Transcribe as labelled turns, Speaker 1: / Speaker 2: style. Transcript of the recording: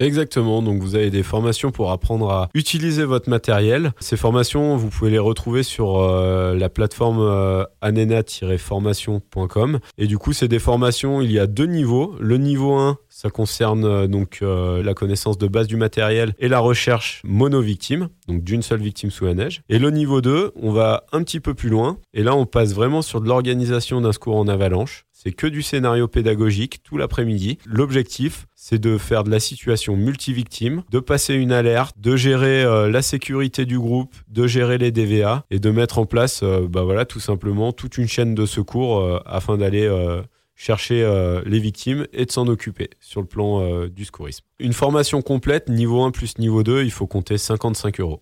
Speaker 1: Exactement, donc vous avez des formations pour apprendre à utiliser votre matériel. Ces formations, vous pouvez les retrouver sur euh, la plateforme euh, anena-formation.com. Et du coup, c'est des formations, il y a deux niveaux. Le niveau 1, ça concerne euh, donc euh, la connaissance de base du matériel et la recherche mono-victime, donc d'une seule victime sous la neige. Et le niveau 2, on va un petit peu plus loin. Et là, on passe vraiment sur de l'organisation d'un secours en avalanche. C'est que du scénario pédagogique tout l'après-midi. L'objectif, c'est de faire de la situation multivictime, de passer une alerte, de gérer euh, la sécurité du groupe, de gérer les DVA et de mettre en place, bah voilà, tout simplement toute une chaîne de secours afin d'aller chercher euh, les victimes et de s'en occuper sur le plan euh, du secourisme. Une formation complète, niveau 1 plus niveau 2, il faut compter 55 euros.